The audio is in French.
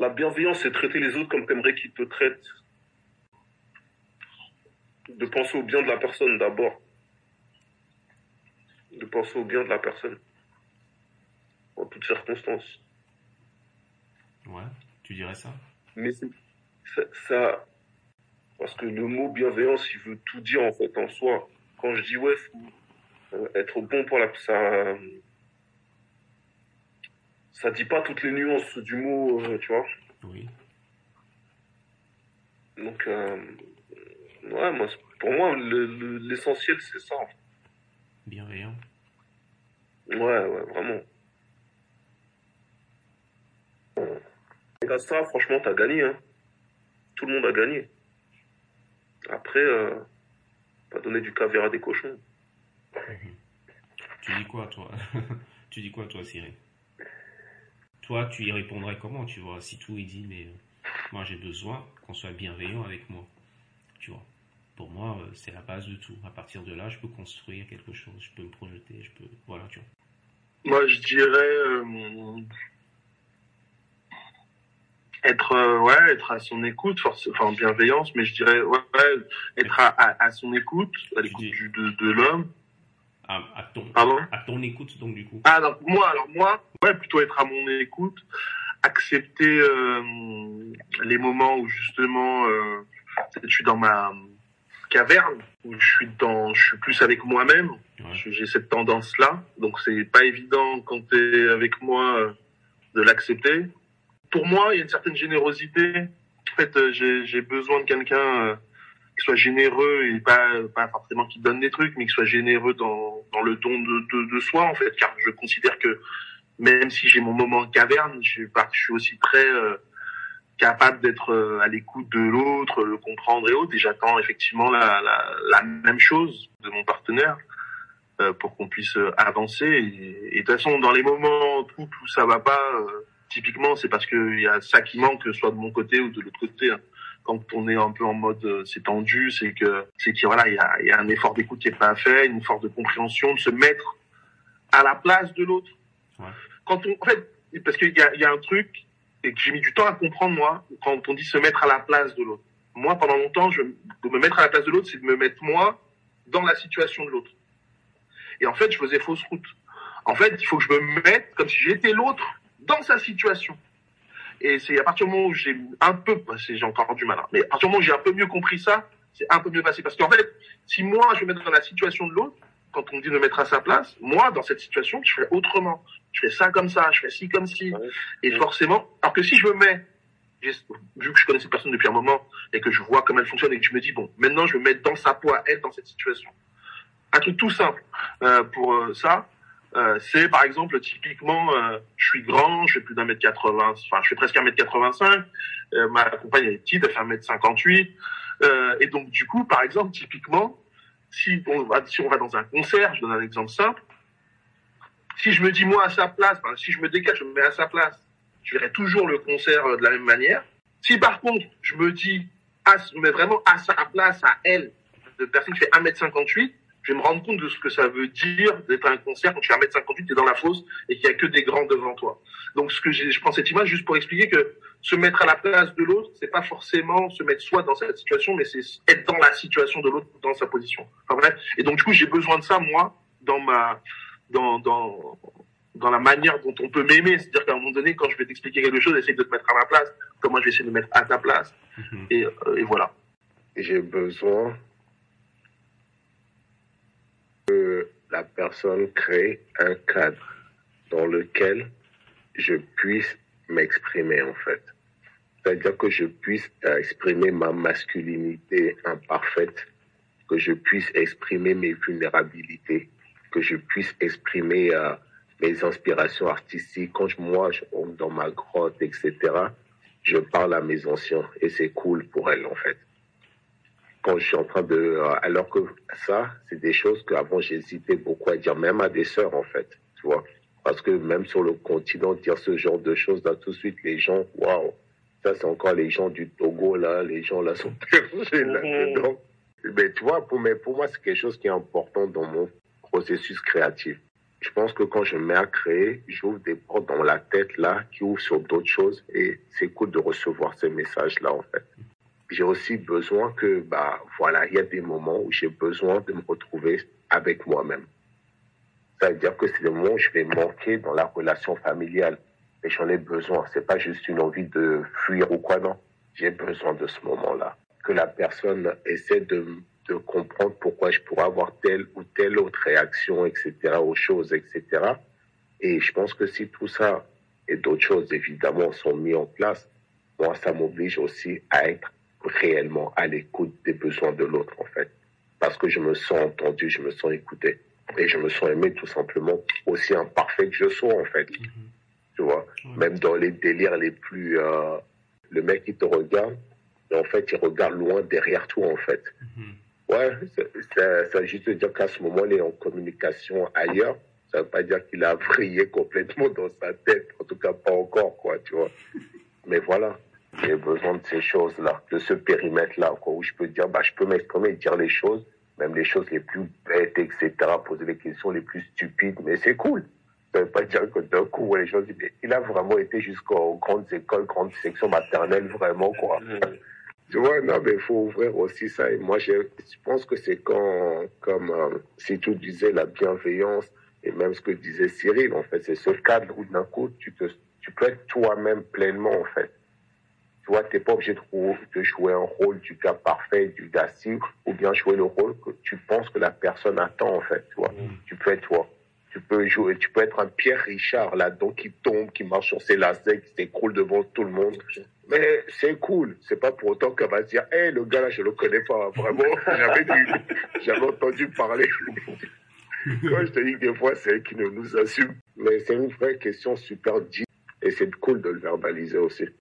La bienveillance, c'est traiter les autres comme t'aimerais qu'ils te traitent. De penser au bien de la personne d'abord. De penser au bien de la personne. En toutes circonstances. Ouais, tu dirais ça? Mais ça, ça- parce que le mot bienveillance, il veut tout dire en fait en soi. Quand je dis ouais, faut être bon pour la, ça, ça dit pas toutes les nuances du mot, euh, tu vois. Oui. Donc, euh, ouais, moi, pour moi, le- le- l'essentiel, c'est ça. en fait. Bienveillant. Ouais, ouais, vraiment. Et à ça, franchement, t'as gagné. Hein. Tout le monde a gagné. Après, euh, pas donner du caviar à des cochons. Tu dis quoi, toi? Tu dis quoi, toi, Cyril? Toi, tu y répondrais comment, tu vois Si tout est dit, mais euh, moi, j'ai besoin qu'on soit bienveillant avec moi. Tu vois Pour moi, euh, c'est la base de tout. À partir de là, je peux construire quelque chose, je peux me projeter, je peux... Voilà, tu vois. Moi, je dirais euh, être, ouais, être à son écoute, force, enfin en bienveillance, mais je dirais ouais, ouais, être à, à, à son écoute, à l'écoute de l'homme. À, à ton, à ton écoute, donc, du coup. Ah, alors moi, alors moi, ouais, plutôt être à mon écoute, accepter euh, les moments où justement, euh, je suis dans ma caverne, où je suis dans, je suis plus avec moi-même. Ouais. J'ai cette tendance-là, donc c'est pas évident quand tu es avec moi euh, de l'accepter. Pour moi, il y a une certaine générosité. En fait, j'ai besoin de quelqu'un euh, qui soit généreux et pas pas forcément qui donne des trucs, mais qui soit généreux dans dans le don de de, soi en fait. Car je considère que même si j'ai mon moment caverne, je, je suis aussi très euh, capable d'être euh, à l'écoute de l'autre, le comprendre et autres. Et j'attends effectivement la, la, même chose de mon partenaire euh, pour qu'on puisse avancer. Et, de toute façon, dans les moments où, où ça va pas, typiquement, c'est parce qu'il y a ça qui manque, soit de mon côté ou de l'autre côté. hein. Quand on est un peu en mode euh, c'est tendu, c'est que c'est qu'il voilà, il y a, il y a un effort d'écoute qui est pas fait, une force de compréhension, de se mettre à la place de l'autre. Ouais. Quand on, en fait, parce qu'il y a, il y a un truc et que j'ai mis du temps à comprendre moi, quand on dit se mettre à la place de l'autre. Moi, pendant longtemps, je, de me mettre à la place de l'autre, c'est de me mettre moi dans la situation de l'autre. Et en fait, je faisais fausse route. En fait, il faut que je me mette comme si j'étais l'autre dans sa situation. Et c'est à partir du moment où j'ai un peu, bah, j'ai encore du mal, hein, mais à partir du moment où j'ai un peu mieux compris ça, c'est un peu mieux passé. Parce qu'en fait, si moi, je me mets dans la situation de l'autre, quand on me dit de me mettre à sa place, moi, dans cette situation, je fais autrement. Je fais ça comme ça, je fais ci comme ci. Ouais. Et forcément, alors que si je me mets, vu que je connais cette personne depuis un moment et que je vois comment elle fonctionne et que je me dis, bon, maintenant je vais me mettre dans sa peau à elle dans cette situation. Un truc tout simple euh, pour euh, ça, euh, c'est par exemple typiquement, euh, je suis grand, je fais plus d'un mètre 80, enfin je fais presque un mètre 85, euh, ma compagne est petite, elle fait un mètre 58, euh, et donc du coup, par exemple, typiquement, si on va, si on va dans un concert, je donne un exemple simple, si je me dis moi à sa place, ben, si je me décale, je me mets à sa place, je verrai toujours le concert euh, de la même manière. Si par contre, je me dis, à, mets vraiment à sa place, à elle, de personne qui fait 1m58, je vais me rendre compte de ce que ça veut dire d'être à un concert quand tu fais 1m58, tu es dans la fosse et qu'il y a que des grands devant toi. Donc ce que je prends cette image juste pour expliquer que se mettre à la place de l'autre, c'est pas forcément se mettre soi dans cette situation, mais c'est être dans la situation de l'autre, dans sa position. Enfin bref. Et donc du coup, j'ai besoin de ça moi dans ma dans dans dans la manière dont on peut m'aimer, c'est-à-dire qu'à un moment donné, quand je vais t'expliquer quelque chose, essaye de te mettre à ma place, comme moi je vais essayer de me mettre à ta place, Mhm. et, euh, et voilà. j'ai besoin que la personne crée un cadre dans lequel je puisse m'exprimer en fait. C'est-à-dire que je puisse exprimer ma masculinité imparfaite, que je puisse exprimer mes vulnérabilités, que je puisse exprimer euh, mes inspirations artistiques. Quand je- moi, je rentre dans ma grotte, etc., je parle à mes anciens et c'est cool pour elles en fait quand je suis en train de euh, alors que ça c'est des choses qu'avant j'hésitais beaucoup à dire même à des sœurs en fait tu vois. Parce que même sur le continent dire ce genre de choses là tout de suite les gens waouh ça c'est encore les gens du Togo là les gens là sont perchés là dedans. Mais tu vois pour mais pour moi c'est quelque chose qui est important dans mon processus créatif. Je pense que quand je me mets à créer, j'ouvre des portes dans la tête là qui ouvrent sur d'autres choses et c'est cool de recevoir ces messages là en fait. J'ai aussi besoin que bah voilà, il y a des moments où j'ai besoin de me retrouver avec moi-même. Ça veut dire que c'est le moment où je vais manquer dans la relation familiale et j'en ai besoin. C'est pas juste une envie de fuir ou quoi non. J'ai besoin de ce moment-là. Que la personne essaie de de comprendre pourquoi je pourrais avoir telle ou telle autre réaction, etc., aux choses, etc. Et je pense que si tout ça et d'autres choses, évidemment, sont mis en place, moi, ça m'oblige aussi à être réellement à l'écoute des besoins de l'autre, en fait. Parce que je me sens entendu, je me sens écouté. Et je me sens aimé tout simplement aussi imparfait que je sois, en fait. Tu vois? Même dans les délires les plus... Euh, le mec, qui te regarde, mais en fait, il regarde loin derrière toi, en fait. Ouais, ça, ça juste dire qu'à ce moment, il est en communication ailleurs. Ça veut pas dire qu'il a vrillé complètement dans sa tête. En tout cas, pas encore, quoi, tu vois. Mais voilà, j'ai besoin de ces choses-là, de ce périmètre-là, quoi, où je peux dire, bah, je peux m'exprimer, dire les choses, même les choses les plus bêtes, etc., poser les questions les plus stupides, mais c'est cool. Ça veut pas dire que d'un coup, les gens disent, il a vraiment été jusqu'aux grandes écoles, grandes sections maternelles, vraiment, quoi. Tu vois, non, mais il faut ouvrir aussi ça. Et moi, je, je pense que c'est quand, comme euh, si tu disais la bienveillance, et même ce que disait Cyril, en fait, c'est ce cadre où d'un coup, tu, te, tu peux être toi-même pleinement, en fait. Tu vois, tu n'es pas obligé de, jouer un rôle du gars parfait, du gars si, ou bien jouer le rôle que tu penses que la personne attend, en fait. Tu vois, mm. tu peux être toi. Tu peux jouer, tu peux être un Pierre Richard là-dedans qui tombe, qui marche sur ses lacets, qui s'écroule devant tout le monde. Mais c'est cool. C'est pas pour autant qu'elle va se dire, hé, le gars là, je le connais pas. Vraiment, j'avais j'avais entendu parler. Quand je te dis que des fois, c'est elle qui ne nous assume. Mais c'est une vraie question super deep. Et c'est cool de le verbaliser aussi.